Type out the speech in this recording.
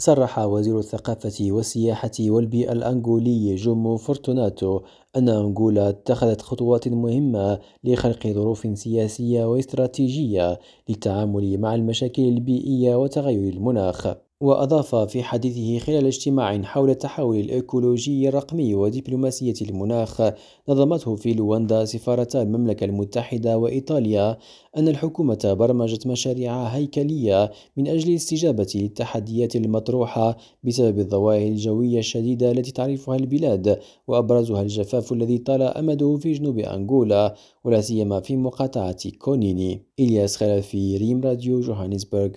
صرح وزير الثقافة والسياحة والبيئة الأنغولي جومو فورتوناتو أن أنغولا اتخذت خطوات مهمة لخلق ظروف سياسية واستراتيجية للتعامل مع المشاكل البيئية وتغير المناخ. وأضاف في حديثه خلال اجتماع حول التحول الإيكولوجي الرقمي ودبلوماسية المناخ نظمته في لواندا سفارتا المملكة المتحدة وإيطاليا أن الحكومة برمجت مشاريع هيكلية من أجل الاستجابة للتحديات المطروحة بسبب الظواهر الجوية الشديدة التي تعرفها البلاد وأبرزها الجفاف الذي طال أمده في جنوب أنغولا ولا سيما في مقاطعة كونيني. إلياس خلفي ريم راديو جوهانسبرغ.